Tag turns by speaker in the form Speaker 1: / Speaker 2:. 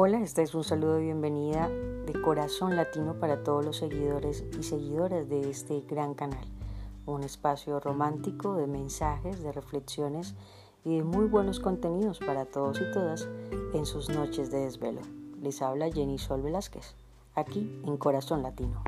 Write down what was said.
Speaker 1: Hola, este es un saludo de bienvenida de corazón latino para todos los seguidores y seguidoras de este gran canal. Un espacio romántico de mensajes, de reflexiones y de muy buenos contenidos para todos y todas en sus noches de desvelo. Les habla Jenny Sol Velázquez, aquí en Corazón Latino.